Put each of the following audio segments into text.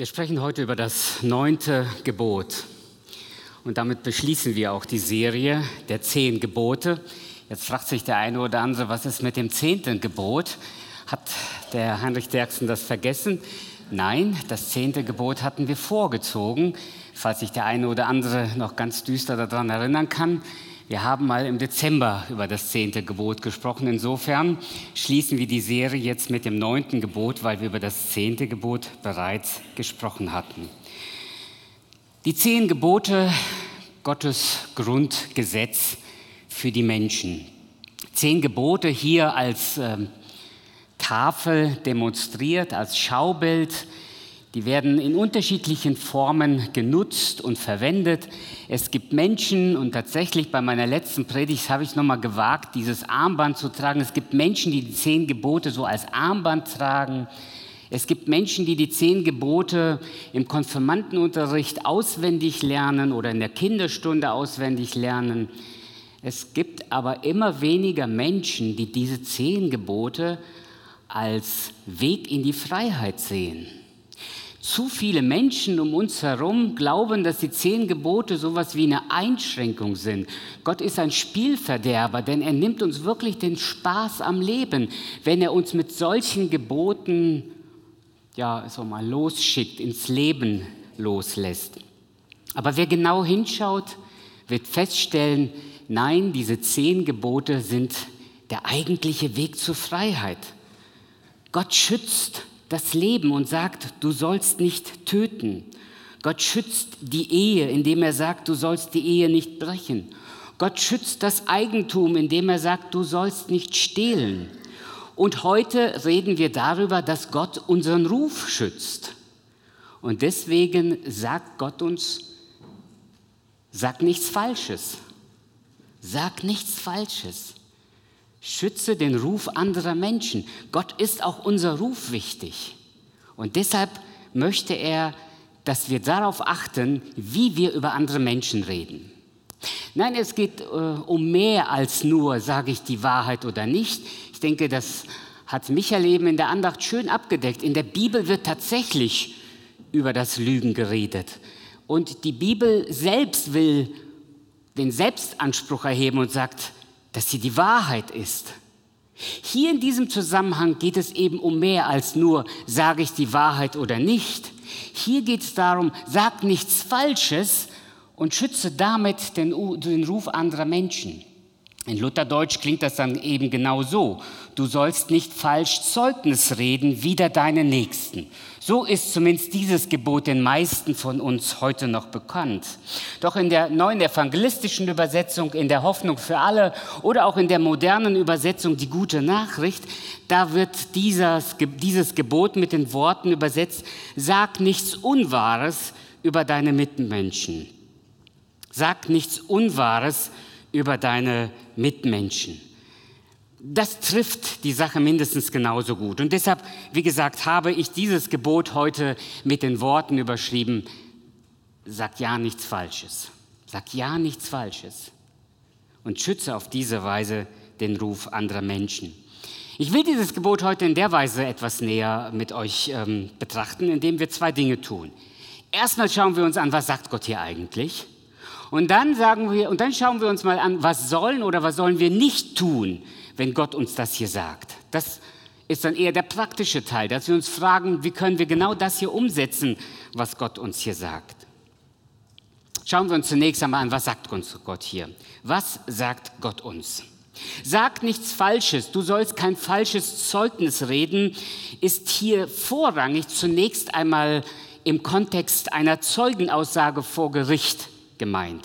Wir sprechen heute über das neunte Gebot. Und damit beschließen wir auch die Serie der zehn Gebote. Jetzt fragt sich der eine oder andere, was ist mit dem zehnten Gebot? Hat der Heinrich Derksen das vergessen? Nein, das zehnte Gebot hatten wir vorgezogen, falls sich der eine oder andere noch ganz düster daran erinnern kann. Wir haben mal im Dezember über das zehnte Gebot gesprochen. Insofern schließen wir die Serie jetzt mit dem neunten Gebot, weil wir über das zehnte Gebot bereits gesprochen hatten. Die zehn Gebote, Gottes Grundgesetz für die Menschen. Zehn Gebote hier als äh, Tafel demonstriert, als Schaubild die werden in unterschiedlichen Formen genutzt und verwendet. Es gibt Menschen, und tatsächlich bei meiner letzten Predigt habe ich nochmal gewagt, dieses Armband zu tragen. Es gibt Menschen, die die zehn Gebote so als Armband tragen. Es gibt Menschen, die die zehn Gebote im Konfirmandenunterricht auswendig lernen oder in der Kinderstunde auswendig lernen. Es gibt aber immer weniger Menschen, die diese zehn Gebote als Weg in die Freiheit sehen. Zu viele Menschen um uns herum glauben, dass die zehn Gebote sowas wie eine Einschränkung sind. Gott ist ein Spielverderber, denn er nimmt uns wirklich den Spaß am Leben, wenn er uns mit solchen Geboten ja, so mal losschickt, ins Leben loslässt. Aber wer genau hinschaut, wird feststellen, nein, diese zehn Gebote sind der eigentliche Weg zur Freiheit. Gott schützt das Leben und sagt, du sollst nicht töten. Gott schützt die Ehe, indem er sagt, du sollst die Ehe nicht brechen. Gott schützt das Eigentum, indem er sagt, du sollst nicht stehlen. Und heute reden wir darüber, dass Gott unseren Ruf schützt. Und deswegen sagt Gott uns, sag nichts Falsches. Sag nichts Falsches. Schütze den Ruf anderer Menschen. Gott ist auch unser Ruf wichtig. Und deshalb möchte er, dass wir darauf achten, wie wir über andere Menschen reden. Nein, es geht äh, um mehr als nur, sage ich die Wahrheit oder nicht. Ich denke, das hat Michael eben in der Andacht schön abgedeckt. In der Bibel wird tatsächlich über das Lügen geredet. Und die Bibel selbst will den Selbstanspruch erheben und sagt, dass sie die Wahrheit ist. Hier in diesem Zusammenhang geht es eben um mehr als nur, sage ich die Wahrheit oder nicht. Hier geht es darum, sag nichts Falsches und schütze damit den, den Ruf anderer Menschen. In Lutherdeutsch klingt das dann eben genau so. Du sollst nicht falsch Zeugnis reden wider deinen Nächsten. So ist zumindest dieses Gebot den meisten von uns heute noch bekannt. Doch in der neuen evangelistischen Übersetzung, in der Hoffnung für alle oder auch in der modernen Übersetzung die gute Nachricht, da wird dieses, dieses Gebot mit den Worten übersetzt, sag nichts Unwahres über deine Mitmenschen. Sag nichts Unwahres über deine Mitmenschen das trifft die Sache mindestens genauso gut. Und deshalb, wie gesagt, habe ich dieses Gebot heute mit den Worten überschrieben, sag ja nichts Falsches. Sag ja nichts Falsches. Und schütze auf diese Weise den Ruf anderer Menschen. Ich will dieses Gebot heute in der Weise etwas näher mit euch ähm, betrachten, indem wir zwei Dinge tun. Erstmal schauen wir uns an, was sagt Gott hier eigentlich? Und dann sagen wir, und dann schauen wir uns mal an, was sollen oder was sollen wir nicht tun, wenn Gott uns das hier sagt. Das ist dann eher der praktische Teil, dass wir uns fragen, wie können wir genau das hier umsetzen, was Gott uns hier sagt. Schauen wir uns zunächst einmal an, was sagt uns Gott hier? Was sagt Gott uns? Sag nichts Falsches, du sollst kein falsches Zeugnis reden, ist hier vorrangig zunächst einmal im Kontext einer Zeugenaussage vor Gericht gemeint.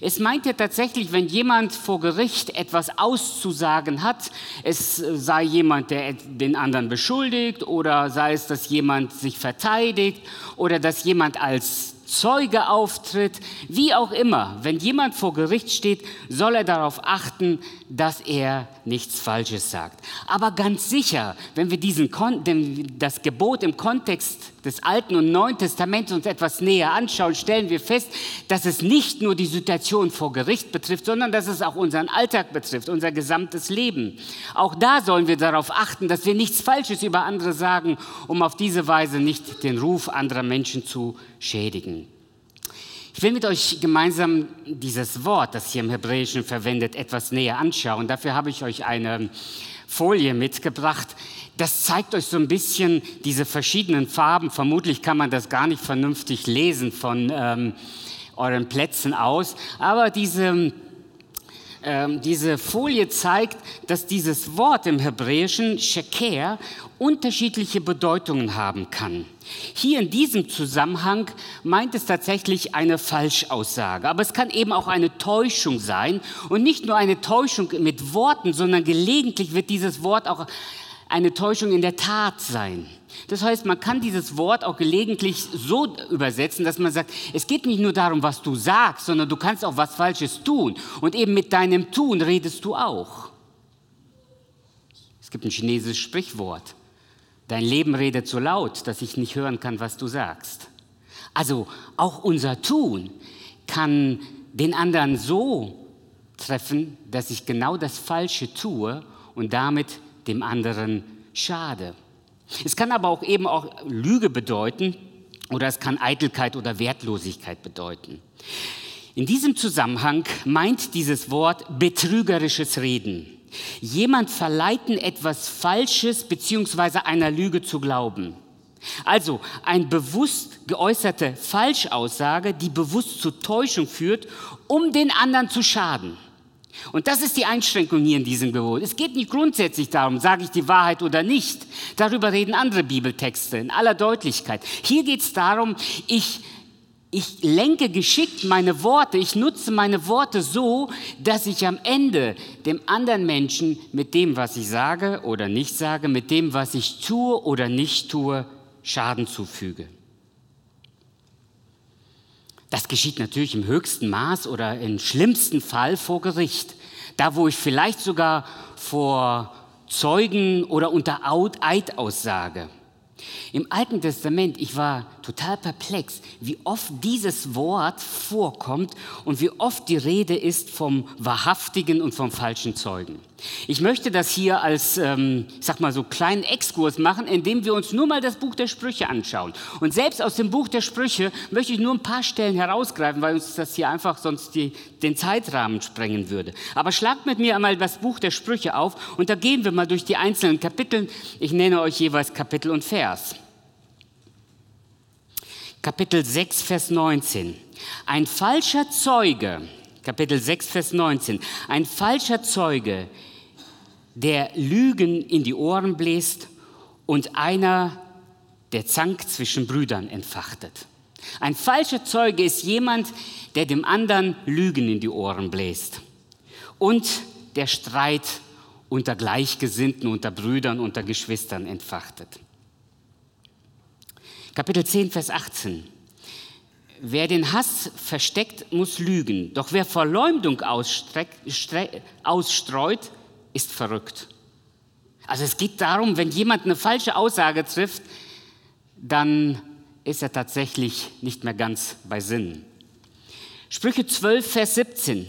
Es meint ja tatsächlich, wenn jemand vor Gericht etwas auszusagen hat, es sei jemand, der den anderen beschuldigt oder sei es, dass jemand sich verteidigt oder dass jemand als Zeuge auftritt, wie auch immer, wenn jemand vor Gericht steht, soll er darauf achten, dass er nichts Falsches sagt. Aber ganz sicher, wenn wir diesen das Gebot im Kontext des Alten und Neuen Testaments uns etwas näher anschauen, stellen wir fest, dass es nicht nur die Situation vor Gericht betrifft, sondern dass es auch unseren Alltag betrifft, unser gesamtes Leben. Auch da sollen wir darauf achten, dass wir nichts Falsches über andere sagen, um auf diese Weise nicht den Ruf anderer Menschen zu schädigen. Ich will mit euch gemeinsam dieses Wort, das hier im Hebräischen verwendet, etwas näher anschauen. Dafür habe ich euch eine Folie mitgebracht. Das zeigt euch so ein bisschen diese verschiedenen Farben. Vermutlich kann man das gar nicht vernünftig lesen von ähm, euren Plätzen aus. Aber diese ähm, diese Folie zeigt, dass dieses Wort im Hebräischen Sheker unterschiedliche Bedeutungen haben kann. Hier in diesem Zusammenhang meint es tatsächlich eine Falschaussage, aber es kann eben auch eine Täuschung sein und nicht nur eine Täuschung mit Worten, sondern gelegentlich wird dieses Wort auch eine Täuschung in der Tat sein. Das heißt, man kann dieses Wort auch gelegentlich so übersetzen, dass man sagt, es geht nicht nur darum, was du sagst, sondern du kannst auch was Falsches tun. Und eben mit deinem Tun redest du auch. Es gibt ein chinesisches Sprichwort. Dein Leben redet so laut, dass ich nicht hören kann, was du sagst. Also auch unser Tun kann den anderen so treffen, dass ich genau das Falsche tue und damit dem anderen schade. Es kann aber auch eben auch Lüge bedeuten oder es kann Eitelkeit oder Wertlosigkeit bedeuten. In diesem Zusammenhang meint dieses Wort betrügerisches Reden. Jemand verleiten, etwas Falsches bzw. einer Lüge zu glauben. Also ein bewusst geäußerte Falschaussage, die bewusst zur Täuschung führt, um den anderen zu schaden. Und das ist die Einschränkung hier in diesem Gebot. Es geht nicht grundsätzlich darum, sage ich die Wahrheit oder nicht. Darüber reden andere Bibeltexte in aller Deutlichkeit. Hier geht es darum, ich, ich lenke geschickt meine Worte, ich nutze meine Worte so, dass ich am Ende dem anderen Menschen mit dem, was ich sage oder nicht sage, mit dem, was ich tue oder nicht tue, Schaden zufüge. Das geschieht natürlich im höchsten Maß oder im schlimmsten Fall vor Gericht. Da, wo ich vielleicht sogar vor Zeugen oder unter Eid aussage. Im Alten Testament, ich war total perplex, wie oft dieses Wort vorkommt und wie oft die Rede ist vom wahrhaftigen und vom falschen Zeugen. Ich möchte das hier als, ähm, ich sag mal so, kleinen Exkurs machen, indem wir uns nur mal das Buch der Sprüche anschauen. Und selbst aus dem Buch der Sprüche möchte ich nur ein paar Stellen herausgreifen, weil uns das hier einfach sonst die, den Zeitrahmen sprengen würde. Aber schlagt mit mir einmal das Buch der Sprüche auf und da gehen wir mal durch die einzelnen Kapitel. Ich nenne euch jeweils Kapitel und Vers. Kapitel 6, Vers 19. Ein falscher Zeuge, Kapitel 6, Vers 19, ein falscher Zeuge, der Lügen in die Ohren bläst und einer, der Zank zwischen Brüdern entfachtet. Ein falscher Zeuge ist jemand, der dem anderen Lügen in die Ohren bläst und der Streit unter Gleichgesinnten, unter Brüdern, unter Geschwistern entfachtet. Kapitel 10, Vers 18. Wer den Hass versteckt, muss lügen. Doch wer Verleumdung ausstreut, ist verrückt. Also es geht darum, wenn jemand eine falsche Aussage trifft, dann ist er tatsächlich nicht mehr ganz bei Sinn. Sprüche 12, Vers 17.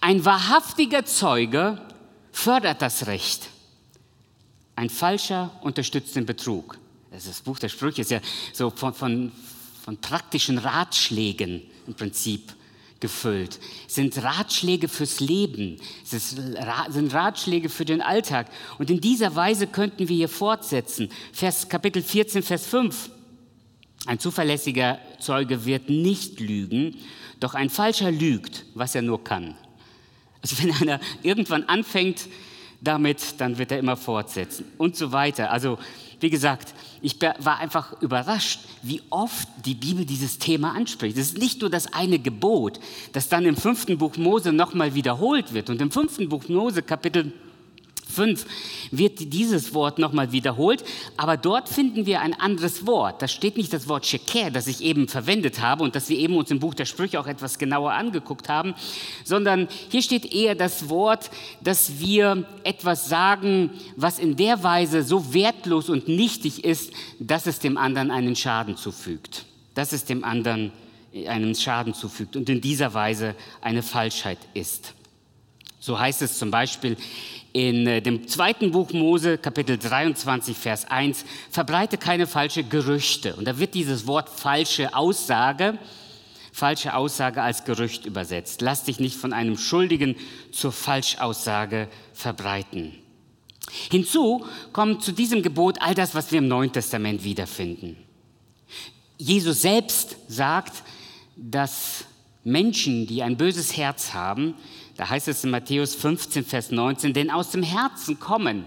Ein wahrhaftiger Zeuge fördert das Recht. Ein falscher unterstützt den Betrug. Das Buch der Sprüche ist ja so von, von, von praktischen Ratschlägen im Prinzip gefüllt. Es sind Ratschläge fürs Leben, es sind Ratschläge für den Alltag. Und in dieser Weise könnten wir hier fortsetzen. Vers, Kapitel 14, Vers 5. Ein zuverlässiger Zeuge wird nicht lügen, doch ein falscher lügt, was er nur kann. Also wenn einer irgendwann anfängt damit, dann wird er immer fortsetzen und so weiter. Also wie gesagt, ich war einfach überrascht, wie oft die Bibel dieses Thema anspricht. Es ist nicht nur das eine Gebot, das dann im fünften Buch Mose nochmal wiederholt wird. Und im fünften Buch Mose, Kapitel 5 wird dieses Wort nochmal wiederholt, aber dort finden wir ein anderes Wort. Da steht nicht das Wort Sheker, das ich eben verwendet habe und das wir eben uns im Buch der Sprüche auch etwas genauer angeguckt haben, sondern hier steht eher das Wort, dass wir etwas sagen, was in der Weise so wertlos und nichtig ist, dass es dem anderen einen Schaden zufügt. Dass es dem anderen einen Schaden zufügt und in dieser Weise eine Falschheit ist. So heißt es zum Beispiel in äh, dem zweiten Buch Mose, Kapitel 23, Vers 1, verbreite keine falsche Gerüchte. Und da wird dieses Wort falsche Aussage, falsche Aussage als Gerücht übersetzt. Lass dich nicht von einem Schuldigen zur Falschaussage verbreiten. Hinzu kommt zu diesem Gebot all das, was wir im Neuen Testament wiederfinden. Jesus selbst sagt, dass Menschen, die ein böses Herz haben, da heißt es in Matthäus 15, Vers 19, denn aus dem Herzen kommen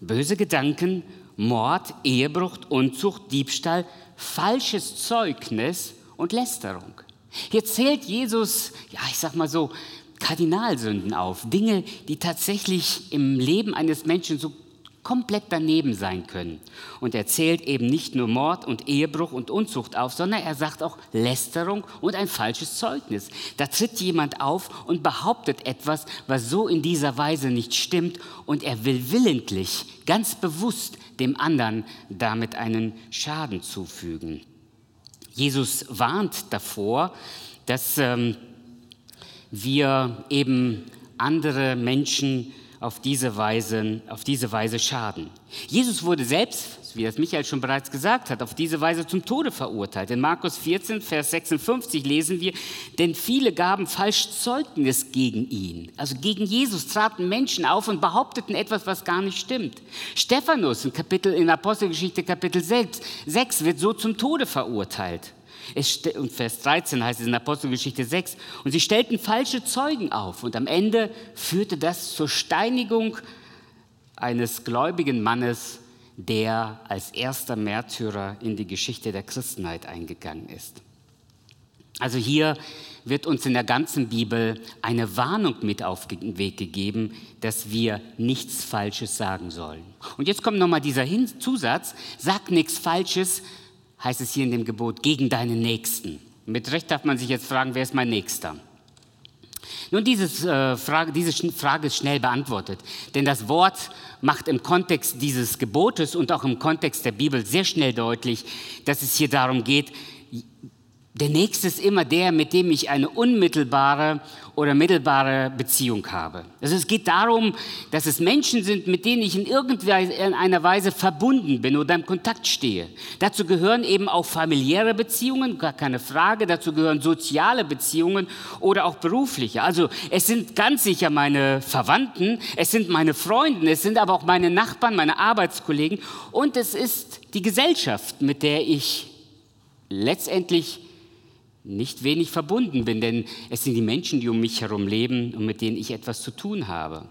böse Gedanken, Mord, Ehebruch, Unzucht, Diebstahl, falsches Zeugnis und Lästerung. Hier zählt Jesus, ja, ich sag mal so, Kardinalsünden auf, Dinge, die tatsächlich im Leben eines Menschen so komplett daneben sein können. Und er zählt eben nicht nur Mord und Ehebruch und Unzucht auf, sondern er sagt auch Lästerung und ein falsches Zeugnis. Da tritt jemand auf und behauptet etwas, was so in dieser Weise nicht stimmt und er will willentlich, ganz bewusst dem anderen damit einen Schaden zufügen. Jesus warnt davor, dass ähm, wir eben andere Menschen auf diese Weise, auf diese Weise schaden. Jesus wurde selbst, wie das Michael schon bereits gesagt hat, auf diese Weise zum Tode verurteilt. In Markus 14, Vers 56 lesen wir, denn viele gaben falsch Zeugnis gegen ihn. Also gegen Jesus traten Menschen auf und behaupteten etwas, was gar nicht stimmt. Stephanus in, Kapitel, in Apostelgeschichte Kapitel 6, 6 wird so zum Tode verurteilt. Und Vers 13 heißt es in Apostelgeschichte 6. Und sie stellten falsche Zeugen auf. Und am Ende führte das zur Steinigung eines gläubigen Mannes, der als erster Märtyrer in die Geschichte der Christenheit eingegangen ist. Also hier wird uns in der ganzen Bibel eine Warnung mit auf den Weg gegeben, dass wir nichts Falsches sagen sollen. Und jetzt kommt nochmal dieser Zusatz, sag nichts Falsches, heißt es hier in dem Gebot, gegen deinen Nächsten. Mit Recht darf man sich jetzt fragen, wer ist mein Nächster? Nun, dieses, äh, Frage, diese Frage ist schnell beantwortet, denn das Wort macht im Kontext dieses Gebotes und auch im Kontext der Bibel sehr schnell deutlich, dass es hier darum geht, der Nächste ist immer der, mit dem ich eine unmittelbare oder mittelbare Beziehung habe. Also es geht darum, dass es Menschen sind, mit denen ich in irgendeiner Weise verbunden bin oder im Kontakt stehe. Dazu gehören eben auch familiäre Beziehungen, gar keine Frage. Dazu gehören soziale Beziehungen oder auch berufliche. Also es sind ganz sicher meine Verwandten, es sind meine Freunde, es sind aber auch meine Nachbarn, meine Arbeitskollegen und es ist die Gesellschaft, mit der ich letztendlich nicht wenig verbunden bin, denn es sind die Menschen, die um mich herum leben und mit denen ich etwas zu tun habe.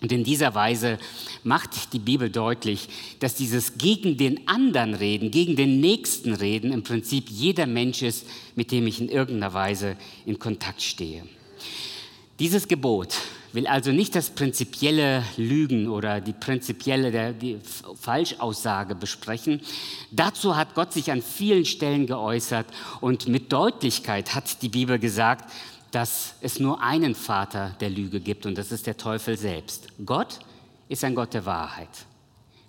Und in dieser Weise macht die Bibel deutlich, dass dieses gegen den anderen reden, gegen den Nächsten reden im Prinzip jeder Mensch ist, mit dem ich in irgendeiner Weise in Kontakt stehe. Dieses Gebot will also nicht das prinzipielle Lügen oder die prinzipielle die Falschaussage besprechen. Dazu hat Gott sich an vielen Stellen geäußert und mit Deutlichkeit hat die Bibel gesagt, dass es nur einen Vater der Lüge gibt und das ist der Teufel selbst. Gott ist ein Gott der Wahrheit.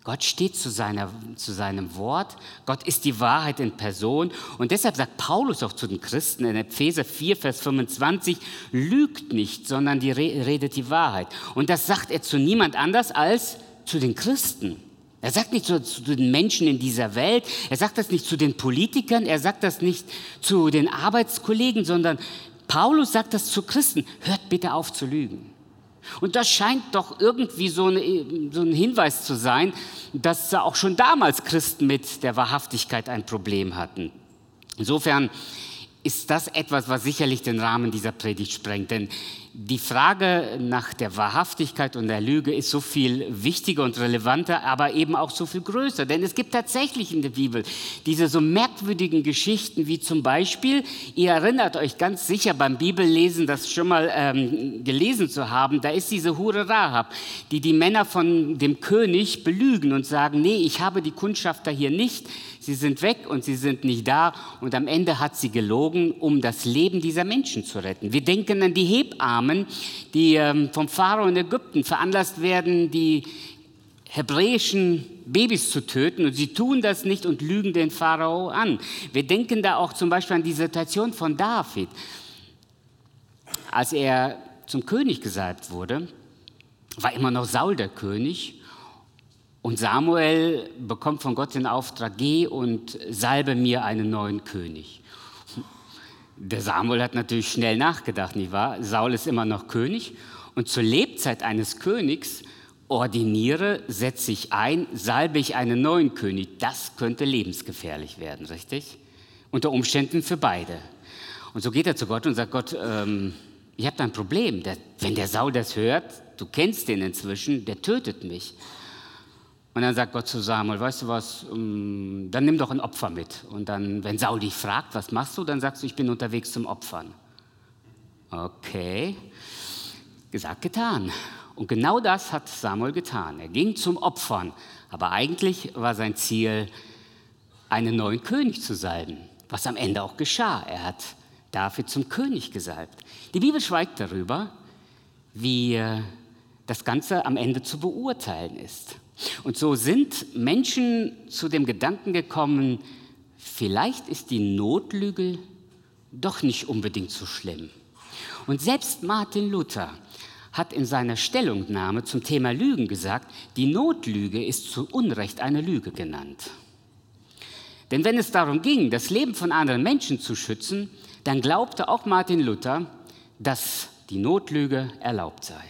Gott steht zu, seiner, zu seinem Wort. Gott ist die Wahrheit in Person. Und deshalb sagt Paulus auch zu den Christen in Epheser 4, Vers 25, lügt nicht, sondern die redet die Wahrheit. Und das sagt er zu niemand anders als zu den Christen. Er sagt nicht zu, zu, den Menschen in dieser Welt, er sagt das nicht zu den Politikern, er sagt das nicht zu den Arbeitskollegen, sondern Paulus sagt das zu Christen. Hört bitte auf zu lügen. Und das scheint doch irgendwie so, eine, so ein Hinweis zu sein, dass auch schon damals Christen mit der Wahrhaftigkeit ein Problem hatten. Insofern ist das etwas, was sicherlich den Rahmen dieser Predigt sprengt. Denn die Frage nach der Wahrhaftigkeit und der Lüge ist so viel wichtiger und relevanter, aber eben auch so viel größer. Denn es gibt tatsächlich in der Bibel diese so merkwürdigen Geschichten, wie zum Beispiel, ihr erinnert euch ganz sicher beim Bibellesen, das schon mal ähm, gelesen zu haben, da ist diese Hure Rahab, die die Männer von dem König belügen und sagen, nee, ich habe die Kundschafter hier nicht, sie sind weg und sie sind nicht da. Und am Ende hat sie gelogen, um das Leben dieser Menschen zu retten. Wir denken an die Hebammen, die ähm, vom Pharao in Ägypten veranlasst werden, die hebräischen Babys zu töten und sie tun das nicht und lügen den Pharao an. Wir denken da auch zum Beispiel an die Situation von David. Als er zum König gesalbt wurde, war immer noch Saul der König und Samuel bekommt von Gott den Auftrag, geh und salbe mir einen neuen König. Der Samuel hat natürlich schnell nachgedacht, nicht wahr? Saul ist immer noch König und zur Lebzeit eines Königs ordiniere, setze ich ein, salbe ich einen neuen König. Das könnte lebensgefährlich werden, richtig? Unter Umständen für beide. Und so geht er zu Gott und sagt, Gott, ähm, ich habe da ein Problem. Der, wenn der Saul das hört, du kennst den inzwischen, der tötet mich. Und dann sagt Gott zu Samuel, weißt du was, ähm, dann nimm doch ein Opfer mit. Und dann, wenn Saul dich fragt, was machst du, dann sagst du, ich bin unterwegs zum Opfern. Okay, gesagt, getan. Und genau das hat Samuel getan. Er ging zum Opfern, aber eigentlich war sein Ziel, einen neuen König zu salben, was am Ende auch geschah. Er hat David zum König gesalbt. Die Bibel schweigt darüber, wie äh, das Ganze am Ende zu beurteilen ist. Und so sind Menschen zu dem Gedanken gekommen, vielleicht ist die Notlüge doch nicht unbedingt so schlimm. Und selbst Martin Luther hat in seiner Stellungnahme zum Thema Lügen gesagt, die Notlüge ist zu Unrecht eine Lüge genannt. Denn wenn es darum ging, das Leben von anderen Menschen zu schützen, dann glaubte auch Martin Luther, dass die Notlüge erlaubt sei.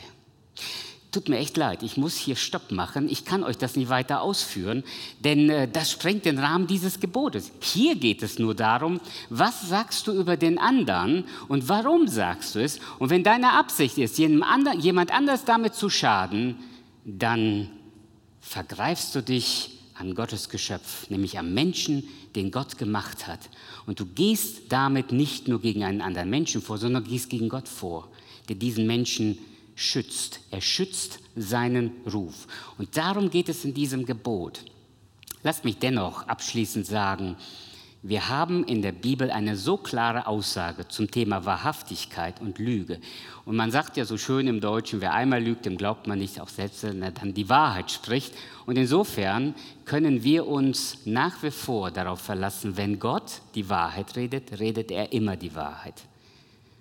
Tut mir echt leid, ich muss hier Stopp machen. Ich kann euch das nicht weiter ausführen, denn äh, das sprengt den Rahmen dieses Gebotes. Hier geht es nur darum, was sagst du über den anderen und warum sagst du es? Und wenn deine Absicht ist, jemand anders damit zu schaden, dann vergreifst du dich an Gottes Geschöpf, nämlich am Menschen, den Gott gemacht hat. Und du gehst damit nicht nur gegen einen anderen Menschen vor, sondern gehst gegen Gott vor, der diesen Menschen schützt. Er schützt seinen Ruf. Und darum geht es in diesem Gebot. Lasst mich dennoch abschließend sagen, wir haben in der Bibel eine so klare Aussage zum Thema Wahrhaftigkeit und Lüge. Und man sagt ja so schön im Deutschen, wer einmal lügt, dem glaubt man nicht, auch selbst wenn er dann die Wahrheit spricht. Und insofern können wir uns nach wie vor darauf verlassen, wenn Gott die Wahrheit redet, redet er immer die Wahrheit.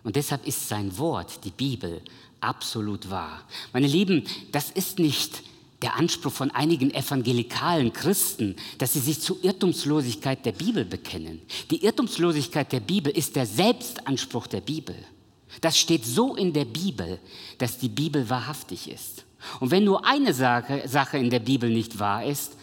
Und deshalb ist sein Wort, die Bibel, absolut wahr. Meine Lieben, das ist nicht der Anspruch von einigen evangelikalen Christen, dass sie sich zur Irrtumslosigkeit der Bibel bekennen. Die Irrtumslosigkeit der Bibel ist der Selbstanspruch der Bibel. Das steht so in der Bibel, dass die Bibel wahrhaftig ist. Und wenn nur eine Sache, Sache in der Bibel nicht wahr ist,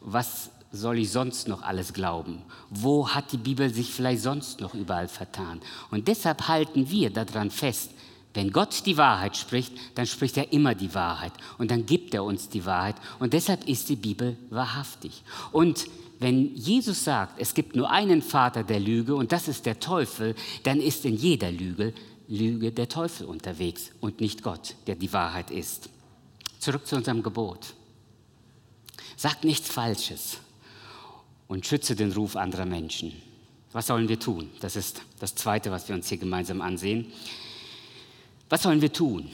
was soll ich sonst noch alles glauben? Wo hat die Bibel sich vielleicht sonst noch überall vertan? Und deshalb halten wir daran fest, wenn Gott die Wahrheit spricht, dann spricht er immer die Wahrheit und dann gibt er uns die Wahrheit und deshalb ist die Bibel wahrhaftig. Und wenn Jesus sagt, es gibt nur einen Vater der Lüge und das ist der Teufel, dann ist in jeder Lüge, Lüge der Teufel unterwegs und nicht Gott, der die Wahrheit ist. Zurück zu unserem Gebot. Sag nichts Falsches und schütze den Ruf anderer Menschen. Was sollen wir tun? Das ist das Zweite, was wir uns hier gemeinsam ansehen. Was sollen wir tun?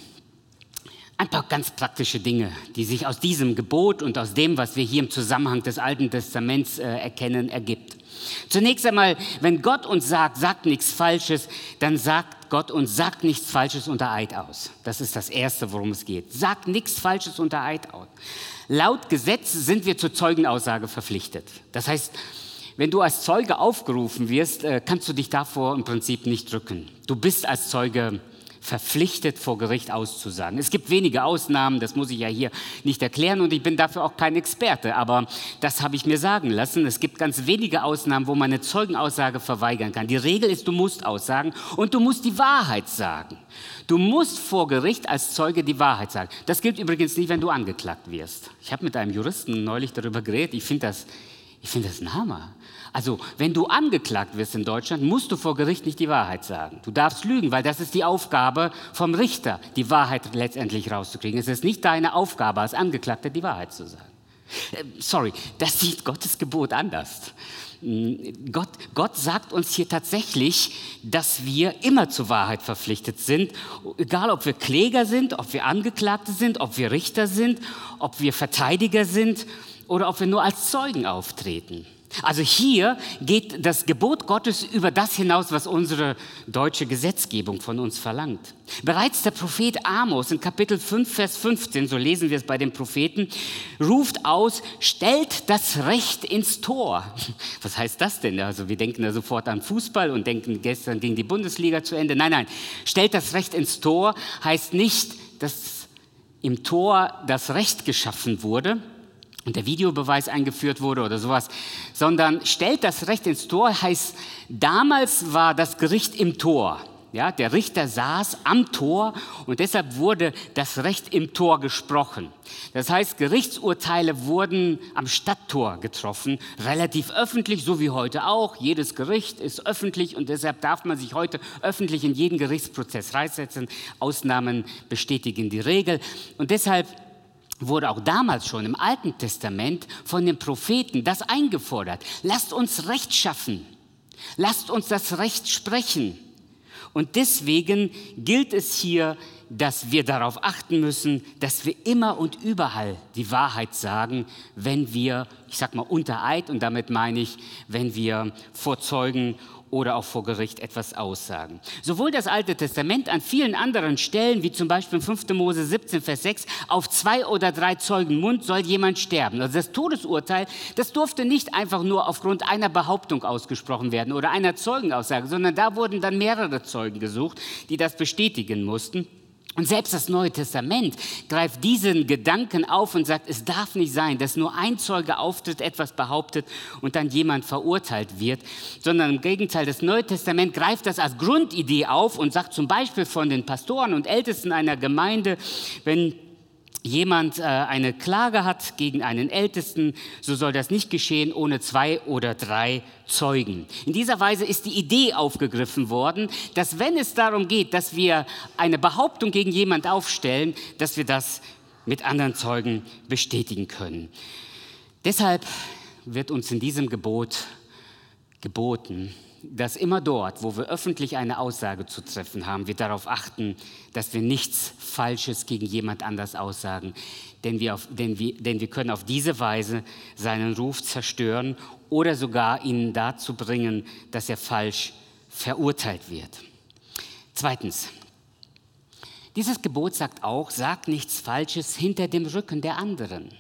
Ein paar ganz praktische Dinge, die sich aus diesem Gebot und aus dem, was wir hier im Zusammenhang des Alten Testaments äh, erkennen, ergibt. Zunächst einmal, wenn Gott uns sagt, sagt nichts Falsches, dann sagt Gott uns, sagt nichts Falsches unter Eid aus. Das ist das Erste, worum es geht. Sagt nichts Falsches unter Eid aus. Laut Gesetz sind wir zur Zeugenaussage verpflichtet. Das heißt, wenn du als Zeuge aufgerufen wirst, äh, kannst du dich davor im Prinzip nicht drücken. Du bist als Zeuge verpflichtet, vor Gericht auszusagen. Es gibt wenige Ausnahmen, das muss ich ja hier nicht erklären und ich bin dafür auch kein Experte, aber das habe ich mir sagen lassen. Es gibt ganz wenige Ausnahmen, wo man eine Zeugenaussage verweigern kann. Die Regel ist, du musst aussagen und du musst die Wahrheit sagen. Du musst vor Gericht als Zeuge die Wahrheit sagen. Das gilt übrigens nicht, wenn du angeklagt wirst. Ich habe mit einem Juristen neulich darüber geredet. Ich finde das, ich find das ein Hammer. Also, wenn du angeklagt wirst in Deutschland, musst du vor Gericht nicht die Wahrheit sagen. Du darfst lügen, weil das ist die Aufgabe vom Richter, die Wahrheit letztendlich rauszukriegen. Es ist nicht deine Aufgabe als Angeklagter, die Wahrheit zu sagen. Äh, sorry, das sieht Gottes Gebot anders. Mm, Gott, Gott sagt uns hier tatsächlich, dass wir immer zur Wahrheit verpflichtet sind, egal ob wir Kläger sind, ob wir Angeklagte sind, ob wir Richter sind, ob wir Verteidiger sind oder ob wir nur als Zeugen auftreten. Also hier geht das Gebot Gottes über das hinaus, was unsere deutsche Gesetzgebung von uns verlangt. Bereits der Prophet Amos in Kapitel 5, Vers 15, so lesen wir es bei den Propheten, ruft aus, stellt das Recht ins Tor. Was heißt das denn? Also wir denken da sofort an Fußball und denken, gestern ging die Bundesliga zu Ende. Nein, nein, stellt das Recht ins Tor heißt nicht, dass im Tor das Recht geschaffen wurde, und der Videobeweis eingeführt wurde oder sowas, sondern stellt das Recht ins Tor, heißt, damals war das Gericht im Tor. Ja, der Richter saß am Tor und deshalb wurde das Recht im Tor gesprochen. Das heißt, Gerichtsurteile wurden am Stadttor getroffen, relativ öffentlich, so wie heute auch. Jedes Gericht ist öffentlich und deshalb darf man sich heute öffentlich in jeden Gerichtsprozess reinsetzen. Ausnahmen bestätigen die Regel. Und deshalb wurde auch damals schon im Alten Testament von den Propheten das eingefordert. Lasst uns Recht schaffen. Lasst uns das Recht sprechen. Und deswegen gilt es hier, dass wir darauf achten müssen, dass wir immer und überall die Wahrheit sagen, wenn wir, ich sag mal, unter Eid, und damit meine ich, wenn wir vor Zeugen oder auch vor Gericht etwas aussagen. Sowohl das Alte Testament an vielen anderen Stellen, wie zum Beispiel in 5. Mose 17, Vers 6, auf zwei oder drei Zeugen Mund soll jemand sterben. Also das Todesurteil, das durfte nicht einfach nur aufgrund einer Behauptung ausgesprochen werden oder einer Zeugenaussage, sondern da wurden dann mehrere Zeugen gesucht, die das bestätigen mussten. Und selbst das Neue Testament greift diesen Gedanken auf und sagt, es darf nicht sein, dass nur ein Zeuge auftritt, etwas behauptet und dann jemand verurteilt wird, sondern im Gegenteil, das Neue Testament greift das als Grundidee auf und sagt zum Beispiel von den Pastoren und Ältesten einer Gemeinde, wenn jemand äh, eine Klage hat gegen einen Ältesten, so soll das nicht geschehen ohne zwei oder drei Zeugen. In dieser Weise ist die Idee aufgegriffen worden, dass wenn es darum geht, dass wir eine Behauptung gegen jemand aufstellen, dass wir das mit anderen Zeugen bestätigen können. Deshalb wird uns in diesem Gebot geboten, dass immer dort, wo wir öffentlich eine Aussage zu treffen haben, wir darauf achten, dass wir nichts Falsches gegen jemand anders aussagen. Denn wir, auf, denn, wir, denn wir können auf diese Weise seinen Ruf zerstören oder sogar ihn dazu bringen, dass er falsch verurteilt wird. Zweitens, dieses Gebot sagt auch, sag nichts Falsches hinter dem Rücken der anderen.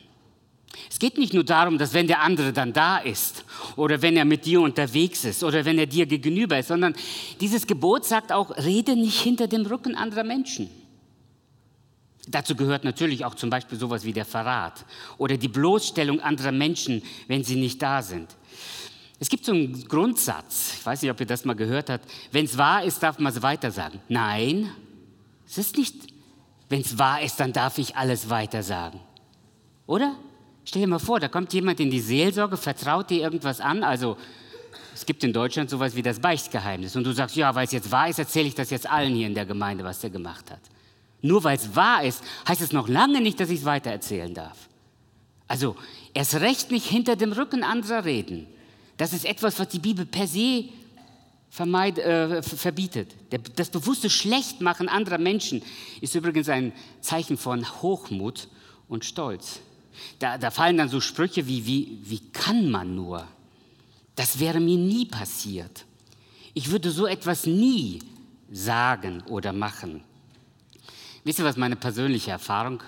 Es geht nicht nur darum, dass wenn der andere dann da ist oder wenn er mit dir unterwegs ist oder wenn er dir gegenüber ist, sondern dieses Gebot sagt auch, rede nicht hinter dem Rücken anderer Menschen. Dazu gehört natürlich auch zum Beispiel sowas wie der Verrat oder die Bloßstellung anderer Menschen, wenn sie nicht da sind. Es gibt so einen Grundsatz, ich weiß nicht, ob ihr das mal gehört habt, wenn es wahr ist, darf man es weiter sagen. Nein, es ist nicht, wenn es wahr ist, dann darf ich alles weiter sagen. Oder? Stell dir mal vor, da kommt jemand in die Seelsorge, vertraut dir irgendwas an, also es gibt in Deutschland sowas wie das Beichtgeheimnis und du sagst, ja, weil es jetzt wahr ist, erzähle ich das jetzt allen hier in der Gemeinde, was der gemacht hat. Nur weil es wahr ist, heißt es noch lange nicht, dass ich es weitererzählen darf. Also erst recht nicht hinter dem Rücken anderer reden. Das ist etwas, was die Bibel per se vermeid, äh, verbietet. das bewusste Schlechtmachen anderer Menschen ist übrigens ein Zeichen von Hochmut und Stolz. Da, da fallen dann so Sprüche wie, wie, wie kann man nur? Das wäre mir nie passiert. Ich würde so etwas nie sagen oder machen. Wisst ihr, was meine persönliche Erfahrung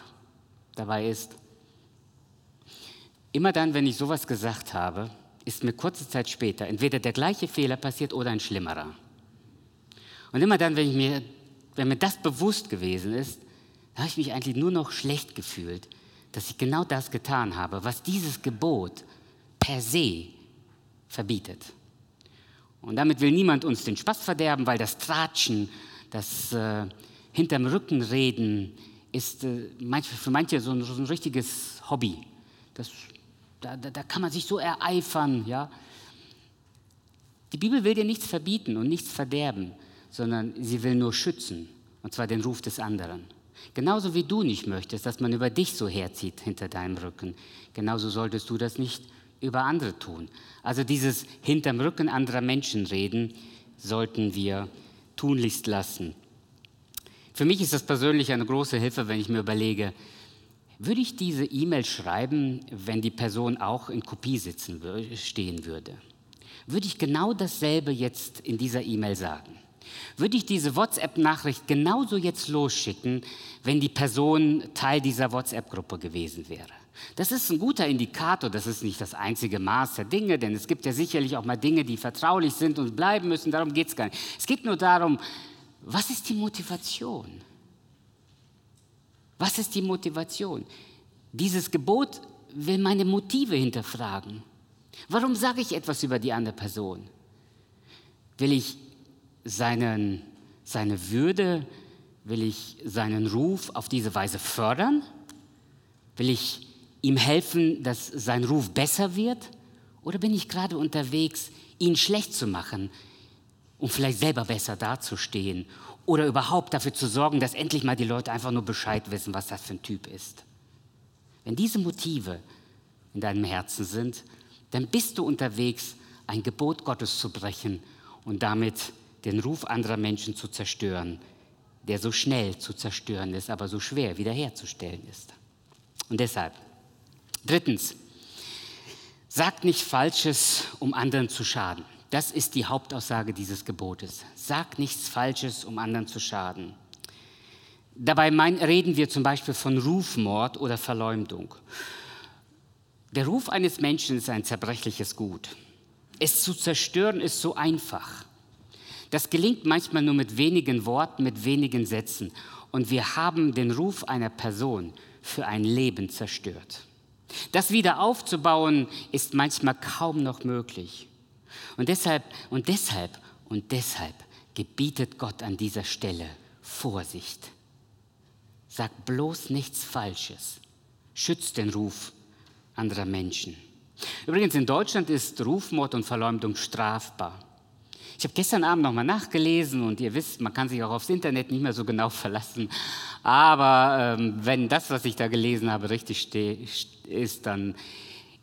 dabei ist? Immer dann, wenn ich sowas gesagt habe, ist mir kurze Zeit später entweder der gleiche Fehler passiert oder ein schlimmerer. Und immer dann, wenn mir wenn mir das bewusst gewesen ist, habe ich mich eigentlich nur noch schlecht gefühlt, dass ich genau das getan habe, was dieses Gebot per se verbietet. Und damit will niemand uns den Spaß verderben, weil das Tratschen, das äh, hinterm Rücken reden, ist äh, für manche so ein, so ein richtiges Hobby. Das, da, da, kann man sich so ereifern. Ja? Die Bibel will dir nichts verbieten und nichts verderben, sondern sie will nur schützen, und zwar den Ruf des anderen. Genauso wie du nicht möchtest, dass man über dich so herzieht hinter deinem Rücken, genauso solltest du das nicht über andere tun. Also dieses hinterm Rücken anderer Menschen reden sollten wir tunlichst lassen. Für mich ist das persönlich eine große Hilfe, wenn ich mir überlege, würde ich diese E-Mail schreiben, wenn die Person auch in Kopie sitzen stehen würde? Würde ich genau dasselbe jetzt in dieser E-Mail sagen? Würde ich diese WhatsApp-Nachricht genauso jetzt losschicken, wenn die Person Teil dieser WhatsApp-Gruppe gewesen wäre? Das ist ein guter Indikator, das ist nicht das einzige Maß der Dinge, denn es gibt ja sicherlich auch mal Dinge, die vertraulich sind und bleiben müssen, darum geht es gar nicht. Es geht nur darum, was ist die Motivation? Was ist die Motivation? Dieses Gebot will meine Motive hinterfragen. Warum sage ich etwas über die andere Person? Will ich seinen, seine Würde, will ich seinen Ruf auf diese Weise fördern? Will ich ihm helfen, dass sein Ruf besser wird? Oder bin ich gerade unterwegs, ihn schlecht zu machen, um vielleicht selber besser dazustehen? Oder überhaupt dafür zu sorgen, dass endlich mal die Leute einfach nur Bescheid wissen, was das für ein Typ ist? Wenn diese Motive in deinem Herzen sind, dann bist du unterwegs, ein Gebot Gottes zu brechen und damit den Ruf anderer Menschen zu zerstören, der so schnell zu zerstören ist, aber so schwer wiederherzustellen ist. Und deshalb, drittens, sagt nicht Falsches, um anderen zu schaden. Das ist die Hauptaussage dieses Gebotes. Sag nichts Falsches, um anderen zu schaden. Dabei mein, reden wir zum Beispiel von Rufmord oder Verleumdung. Der Ruf eines Menschen ist ein zerbrechliches Gut. Es zu zerstören ist so einfach. Das gelingt manchmal nur mit wenigen Worten, mit wenigen Sätzen. Und wir haben den Ruf einer Person für ein Leben zerstört. Das wieder aufzubauen ist manchmal kaum noch möglich. Und deshalb und deshalb und deshalb gebietet Gott an dieser Stelle Vorsicht. Sag bloß nichts Falsches. Schützt den Ruf anderer Menschen. Übrigens, in Deutschland ist Rufmord und Verleumdung strafbar. Ich habe gestern Abend nochmal nachgelesen und ihr wisst, man kann sich auch aufs Internet nicht mehr so genau verlassen. Aber ähm, wenn das, was ich da gelesen habe, richtig ist, dann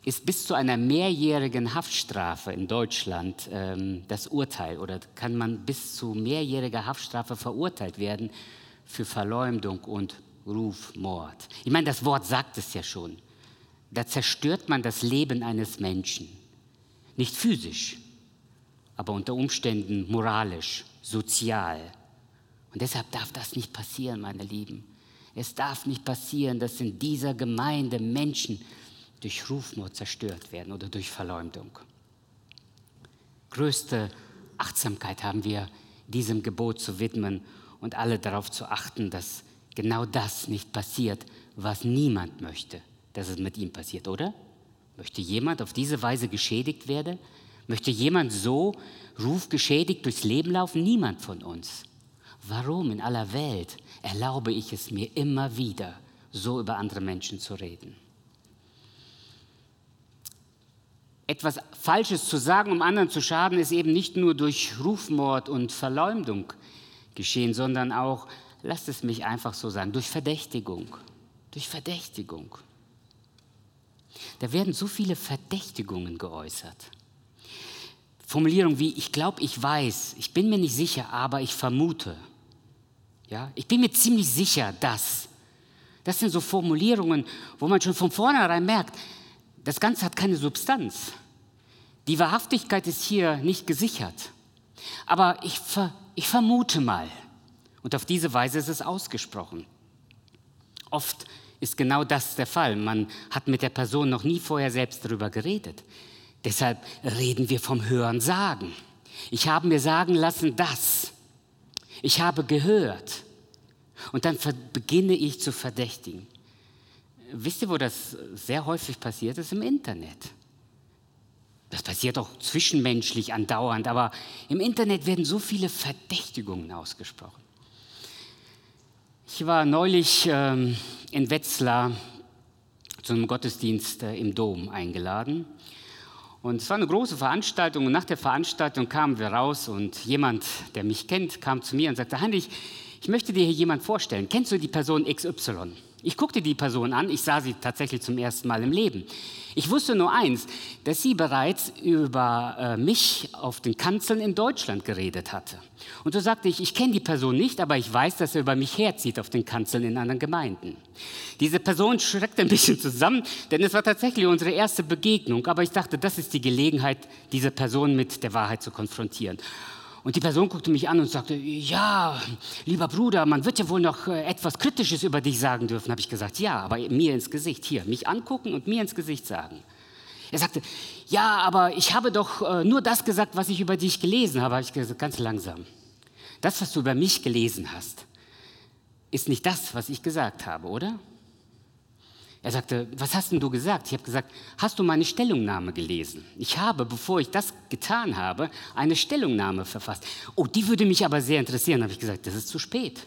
ist bis zu einer mehrjährigen Haftstrafe in Deutschland ähm, das Urteil oder kann man bis zu mehrjähriger Haftstrafe verurteilt werden für Verleumdung und Rufmord. Ich meine, das Wort sagt es ja schon. Da zerstört man das Leben eines Menschen. Nicht physisch, aber unter Umständen moralisch, sozial. Und deshalb darf das nicht passieren, meine Lieben. Es darf nicht passieren, dass in dieser Gemeinde Menschen durch Rufmord zerstört werden oder durch Verleumdung. Größte Achtsamkeit haben wir diesem Gebot zu widmen und alle darauf zu achten, dass genau das nicht passiert, was niemand möchte, dass es mit ihm passiert, oder? Möchte jemand auf diese Weise geschädigt werden? Möchte jemand so rufgeschädigt durchs Leben laufen? Niemand von uns. Warum in aller Welt erlaube ich es mir immer wieder, so über andere Menschen zu reden? Etwas Falsches zu sagen, um anderen zu schaden, ist eben nicht nur durch Rufmord und Verleumdung geschehen, sondern auch, lasst es mich einfach so sagen, durch Verdächtigung. Durch Verdächtigung. Da werden so viele Verdächtigungen geäußert. Formulierungen wie, ich glaube, ich weiß, ich bin mir nicht sicher, aber ich vermute. Ja, ich bin mir ziemlich sicher, dass. Das sind so Formulierungen, wo man schon von vornherein merkt, das Ganze hat keine Substanz. Die Wahrhaftigkeit ist hier nicht gesichert. Aber ich, ver, ich vermute mal. Und auf diese Weise ist es ausgesprochen. Oft ist genau das der Fall. Man hat mit der Person noch nie vorher selbst darüber geredet. Deshalb reden wir vom Hören sagen. Ich habe mir sagen lassen, dass. Ich habe gehört. Und dann beginne ich zu verdächtigen. Wisst ihr, wo das sehr häufig passiert ist? Im Internet. Das passiert auch zwischenmenschlich andauernd, aber im Internet werden so viele Verdächtigungen ausgesprochen. Ich war neulich ähm, in Wetzlar zu einem Gottesdienst äh, im Dom eingeladen. Und es war eine große Veranstaltung und nach der Veranstaltung kamen wir raus und jemand, der mich kennt, kam zu mir und sagte, Heinrich, ich möchte dir hier jemand vorstellen. Kennst du die Person XY? Ich guckte die Person an, ich sah sie tatsächlich zum ersten Mal im Leben. Ich wusste nur eins, dass sie bereits über äh, mich auf den Kanzeln in Deutschland geredet hatte. Und so sagte ich, ich kenne die Person nicht, aber ich weiß, dass er über mich herzieht auf den Kanzeln in anderen Gemeinden. Diese Person schreckte ein bisschen zusammen, denn es war tatsächlich unsere erste Begegnung, aber ich dachte, das ist die Gelegenheit, diese Person mit der Wahrheit zu konfrontieren. Und die Person guckte mich an und sagte, ja, lieber Bruder, man wird ja wohl noch äh, etwas Kritisches über dich sagen dürfen. Habe ich gesagt, ja, aber mir ins Gesicht, hier, mich angucken und mir ins Gesicht sagen. Er sagte, ja, aber ich habe doch äh, nur das gesagt, was ich über dich gelesen habe. Habe ich gesagt, ganz langsam. Das, was du über mich gelesen hast, ist nicht das, was ich gesagt habe, oder? Er sagte, was hast denn du gesagt? Ich habe gesagt, hast du meine Stellungnahme gelesen? Ich habe, bevor ich das getan habe, eine Stellungnahme verfasst. Oh, die würde mich aber sehr interessieren. habe ich gesagt, das ist zu spät.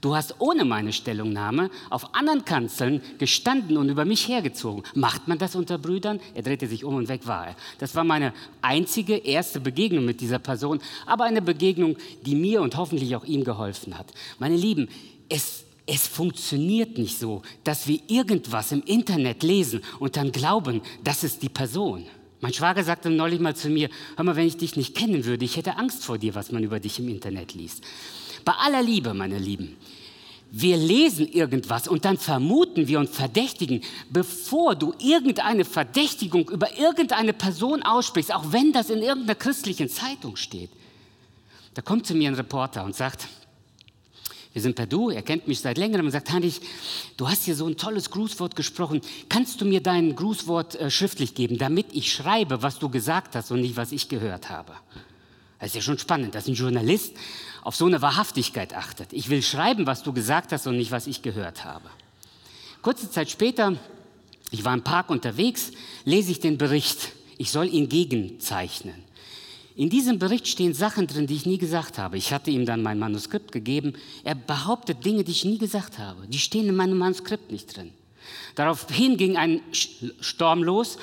Du hast ohne meine Stellungnahme auf anderen Kanzeln gestanden und über mich hergezogen. Macht man das unter Brüdern? Er drehte sich um und weg war er. Das war meine einzige erste Begegnung mit dieser Person, aber eine Begegnung, die mir und hoffentlich auch ihm geholfen hat. Meine Lieben, es es funktioniert nicht so, dass wir irgendwas im Internet lesen und dann glauben, das ist die Person. Mein Schwager sagte neulich mal zu mir, hör mal, wenn ich dich nicht kennen würde, ich hätte Angst vor dir, was man über dich im Internet liest. Bei aller Liebe, meine Lieben, wir lesen irgendwas und dann vermuten wir und verdächtigen, bevor du irgendeine Verdächtigung über irgendeine Person aussprichst, auch wenn das in irgendeiner christlichen Zeitung steht. Da kommt zu mir ein Reporter und sagt, wir sind per Du, er kennt mich seit längerem und sagt, Heinrich, du hast hier so ein tolles Grußwort gesprochen. Kannst du mir dein Grußwort äh, schriftlich geben, damit ich schreibe, was du gesagt hast und nicht, was ich gehört habe? Das ist ja schon spannend, dass ein Journalist auf so eine Wahrhaftigkeit achtet. Ich will schreiben, was du gesagt hast und nicht, was ich gehört habe. Kurze Zeit später, ich war im Park unterwegs, lese ich den Bericht. Ich soll ihn gegenzeichnen. In diesem Bericht stehen Sachen drin, die ich nie gesagt habe. Ich hatte ihm dann mein Manuskript gegeben. Er behauptet Dinge, die ich nie gesagt habe. Die stehen in meinem Manuskript nicht drin. Daraufhin ging ein Sturm los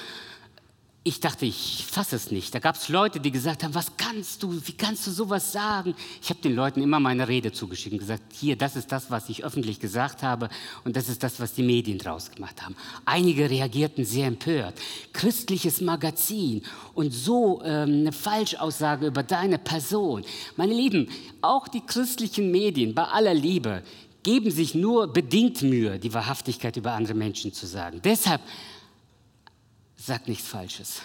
ich dachte, ich fasse es nicht. Da gab es Leute, die gesagt haben, was kannst du, wie kannst du sowas sagen? Ich habe den Leuten immer meine Rede zugeschickt und gesagt, hier, das ist das, was ich öffentlich gesagt habe und das ist das, was die Medien draus gemacht haben. Einige reagierten sehr empört. Christliches Magazin und so ähm, eine Falschaussage über deine Person. Meine Lieben, auch die christlichen Medien, bei aller Liebe, geben sich nur bedingt Mühe, die Wahrhaftigkeit über andere Menschen zu sagen. Deshalb Sag nichts Falsches.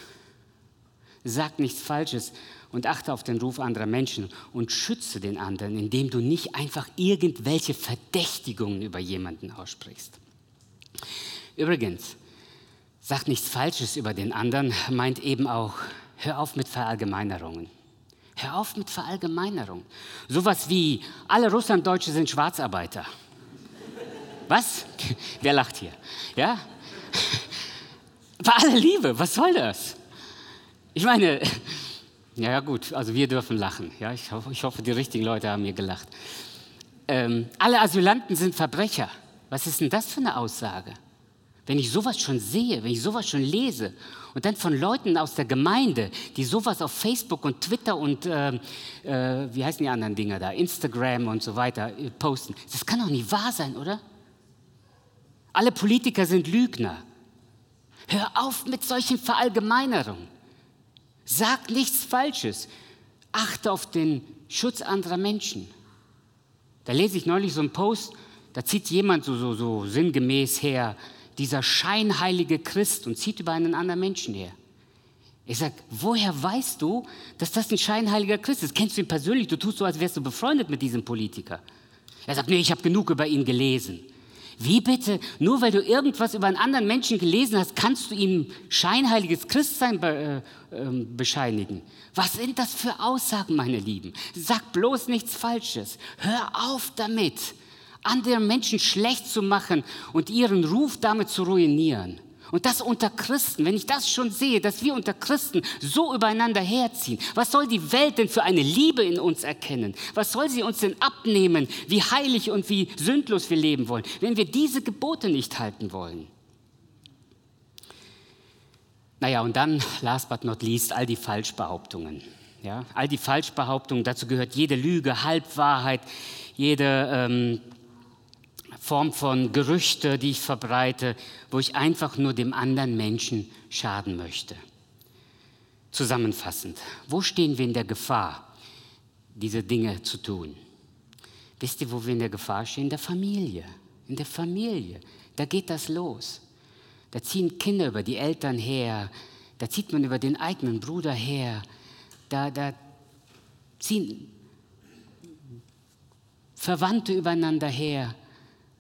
Sag nichts Falsches und achte auf den Ruf anderer Menschen und schütze den anderen, indem du nicht einfach irgendwelche Verdächtigungen über jemanden aussprichst. Übrigens, sag nichts Falsches über den anderen meint eben auch, hör auf mit Verallgemeinerungen. Hör auf mit Verallgemeinerungen. Sowas wie, alle Russlanddeutsche sind Schwarzarbeiter. Was? Wer lacht hier? Ja? Bei aller Liebe, was soll das? Ich meine, ja gut, also wir dürfen lachen. Ja, ich, hoffe, ich hoffe die richtigen Leute haben hier gelacht. Ähm, alle Asylanten sind Verbrecher. Was ist denn das für eine Aussage? Wenn ich sowas schon sehe, wenn ich sowas schon lese und dann von Leuten aus der Gemeinde, die sowas auf Facebook und Twitter und äh, äh, wie heißen die anderen Dinger da, Instagram und so weiter äh, posten, das kann doch nicht wahr sein, oder? Alle Politiker sind Lügner. Hör auf mit solchen Verallgemeinerungen. Sag nichts Falsches. Achte auf den Schutz anderer Menschen. Da lese ich neulich so einen Post, da zieht jemand so, so, so sinngemäß her, dieser scheinheilige Christ und zieht über einen anderen Menschen her. Ich sage, woher weißt du, dass das ein scheinheiliger Christ ist? Kennst du ihn persönlich? Du tust so, als wärst du befreundet mit diesem Politiker. Er sagt, nee, ich habe genug über ihn gelesen. Wie bitte? Nur weil du irgendwas über einen anderen Menschen gelesen hast, kannst du ihm scheinheiliges Christsein be äh, äh, bescheinigen. Was sind das für Aussagen, meine Lieben? Sag bloß nichts Falsches. Hör auf damit, andere Menschen schlecht zu machen und ihren Ruf damit zu ruinieren. Und das unter Christen, wenn ich das schon sehe, dass wir unter Christen so übereinander herziehen, was soll die Welt denn für eine Liebe in uns erkennen? Was soll sie uns denn abnehmen, wie heilig und wie sündlos wir leben wollen, wenn wir diese Gebote nicht halten wollen? Naja, und dann, last but not least, all die Falschbehauptungen. Ja, all die Falschbehauptungen, dazu gehört jede Lüge, Halbwahrheit, jede ähm, Form von Gerüchte, die ich verbreite, wo ich einfach nur dem anderen Menschen schaden möchte. Zusammenfassend, wo stehen wir in der Gefahr, diese Dinge zu tun? Wisst ihr, wo wir in der Gefahr stehen? In der Familie. In der Familie. Da geht das los. Da ziehen Kinder über die Eltern her. Da zieht man über den eigenen Bruder her. Da, da ziehen Verwandte übereinander her.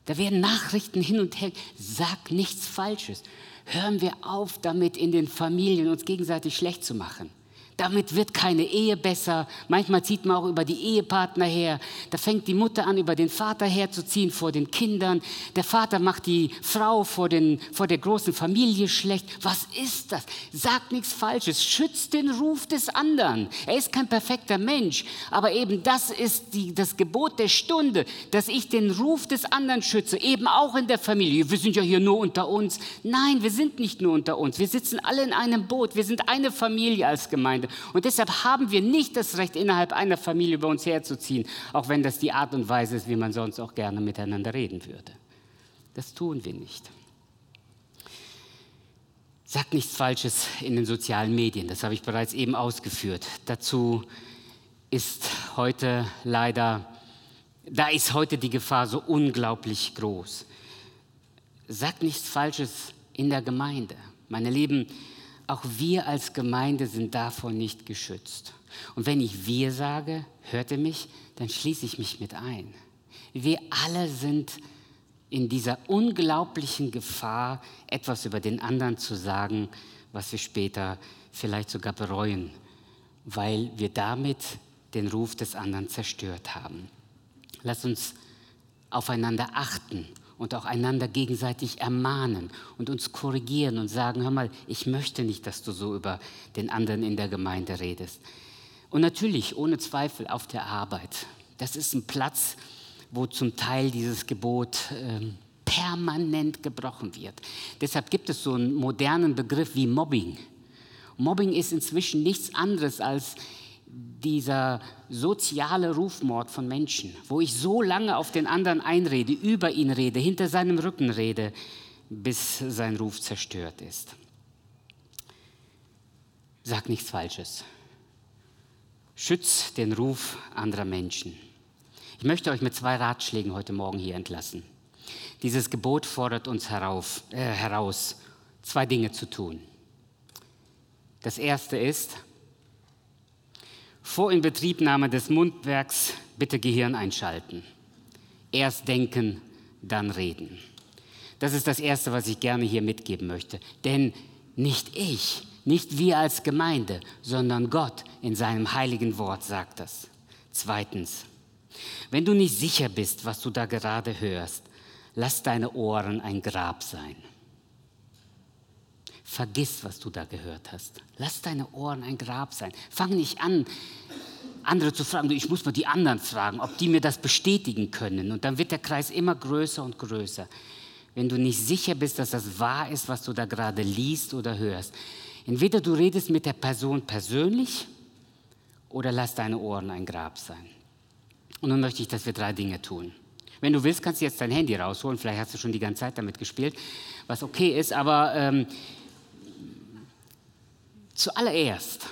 Da werden Nachrichten hin und her. Sag nichts Falsches. Hören wir auf, damit in den Familien uns gegenseitig schlecht zu machen. Damit wird keine Ehe besser. Manchmal zieht man auch über die Ehepartner her. Da fängt die Mutter an, über den Vater herzuziehen vor den Kindern. Der Vater macht die Frau vor, den, vor der großen Familie schlecht. Was ist das? Sagt nichts Falsches. Schützt den Ruf des anderen. Er ist kein perfekter Mensch. Aber eben das ist die, das Gebot der Stunde, dass ich den Ruf des anderen schütze. Eben auch in der Familie. Wir sind ja hier nur unter uns. Nein, wir sind nicht nur unter uns. Wir sitzen alle in einem Boot. Wir sind eine Familie als Gemeinde. Und deshalb haben wir nicht das Recht, innerhalb einer Familie über uns herzuziehen, auch wenn das die Art und Weise ist, wie man sonst auch gerne miteinander reden würde. Das tun wir nicht. Sagt nichts Falsches in den sozialen Medien, das habe ich bereits eben ausgeführt. Dazu ist heute leider, da ist heute die Gefahr so unglaublich groß. Sagt nichts Falsches in der Gemeinde. Meine Lieben, auch wir als Gemeinde sind davor nicht geschützt. Und wenn ich wir sage, hört ihr mich, dann schließe ich mich mit ein. Wir alle sind in dieser unglaublichen Gefahr, etwas über den anderen zu sagen, was wir später vielleicht sogar bereuen, weil wir damit den Ruf des anderen zerstört haben. Lass uns aufeinander achten und auch einander gegenseitig ermahnen und uns korrigieren und sagen, hör mal, ich möchte nicht, dass du so über den anderen in der Gemeinde redest. Und natürlich, ohne Zweifel, auf der Arbeit. Das ist ein Platz, wo zum Teil dieses Gebot äh, permanent gebrochen wird. Deshalb gibt es so einen modernen Begriff wie Mobbing. Mobbing ist inzwischen nichts anderes als dieser soziale Rufmord von Menschen, wo ich so lange auf den anderen einrede, über ihn rede, hinter seinem Rücken rede, bis sein Ruf zerstört ist. Sag nichts Falsches. Schütz den Ruf anderer Menschen. Ich möchte euch mit zwei Ratschlägen heute Morgen hier entlassen. Dieses Gebot fordert uns herauf, äh, heraus, zwei Dinge zu tun. Das erste ist, vor Inbetriebnahme des Mundwerks bitte Gehirn einschalten. Erst denken, dann reden. Das ist das Erste, was ich gerne hier mitgeben möchte. Denn nicht ich, nicht wir als Gemeinde, sondern Gott in seinem heiligen Wort sagt das. Zweitens, wenn du nicht sicher bist, was du da gerade hörst, lass deine Ohren ein Grab sein. Vergiss, was du da gehört hast. Lass deine Ohren ein Grab sein. Fang nicht an, andere zu fragen. Ich muss mal die anderen fragen, ob die mir das bestätigen können. Und dann wird der Kreis immer größer und größer. Wenn du nicht sicher bist, dass das wahr ist, was du da gerade liest oder hörst. Entweder du redest mit der Person persönlich oder lass deine Ohren ein Grab sein. Und nun möchte ich, dass wir drei Dinge tun. Wenn du willst, kannst du jetzt dein Handy rausholen. Vielleicht hast du schon die ganze Zeit damit gespielt, was okay ist. Aber ähm, Zuallererst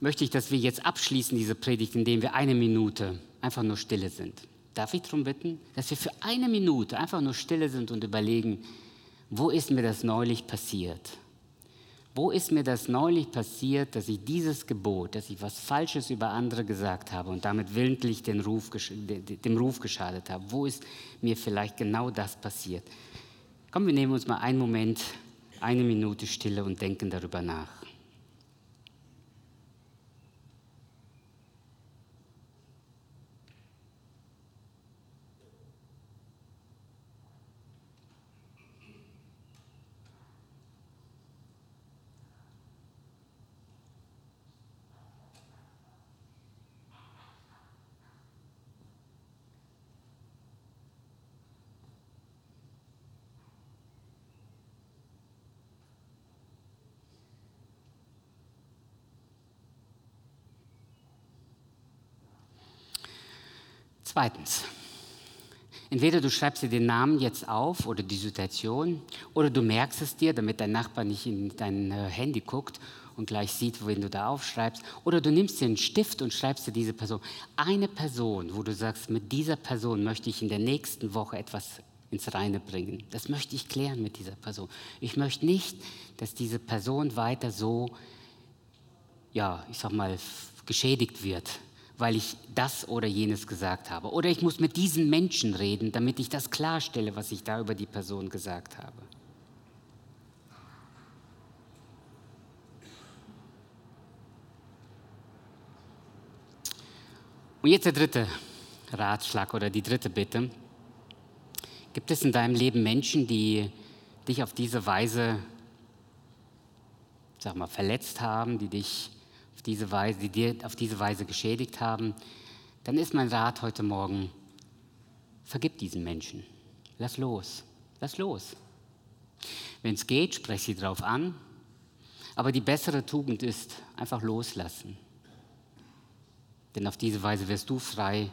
möchte ich, dass wir jetzt abschließen, diese Predigt, indem wir eine Minute einfach nur stille sind. Darf ich darum bitten, dass wir für eine Minute einfach nur stille sind und überlegen, wo ist mir das neulich passiert? Wo ist mir das neulich passiert, dass ich dieses Gebot, dass ich was Falsches über andere gesagt habe und damit willentlich den Ruf, dem Ruf geschadet habe? Wo ist mir vielleicht genau das passiert? Komm, wir nehmen uns mal einen Moment, eine Minute Stille und denken darüber nach. Zweitens, entweder du schreibst dir den Namen jetzt auf oder die Situation oder du merkst es dir, damit dein Nachbar nicht in dein äh, Handy guckt und gleich sieht, wen du da aufschreibst. Oder du nimmst dir einen Stift und schreibst dir diese Person. Eine Person, wo du sagst, mit dieser Person möchte ich in der nächsten Woche etwas ins Reine bringen. Das möchte ich klären mit dieser Person. Ich möchte nicht, dass diese Person weiter so, ja, ich sag mal, geschädigt wird weil ich das oder jenes gesagt habe. Oder ich muss mit diesen Menschen reden, damit ich das klarstelle, was ich da über die Person gesagt habe. Und jetzt der dritte Ratschlag oder die dritte Bitte. Gibt es in deinem Leben Menschen, die dich auf diese Weise, sag mal, verletzt haben, die dich diese Weise, die dir auf diese Weise geschädigt haben, dann ist mein Rat heute Morgen, vergib diesen Menschen. Lass los. Lass los. Wenn es geht, sprech sie drauf an. Aber die bessere Tugend ist einfach loslassen. Denn auf diese Weise wirst du frei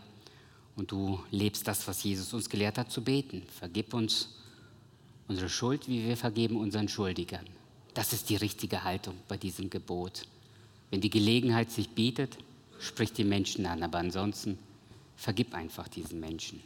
und du lebst das, was Jesus uns gelehrt hat, zu beten. Vergib uns unsere Schuld, wie wir vergeben unseren Schuldigern. Das ist die richtige Haltung bei diesem Gebot. Wenn die Gelegenheit sich bietet, sprich die Menschen an, aber ansonsten vergib einfach diesen Menschen.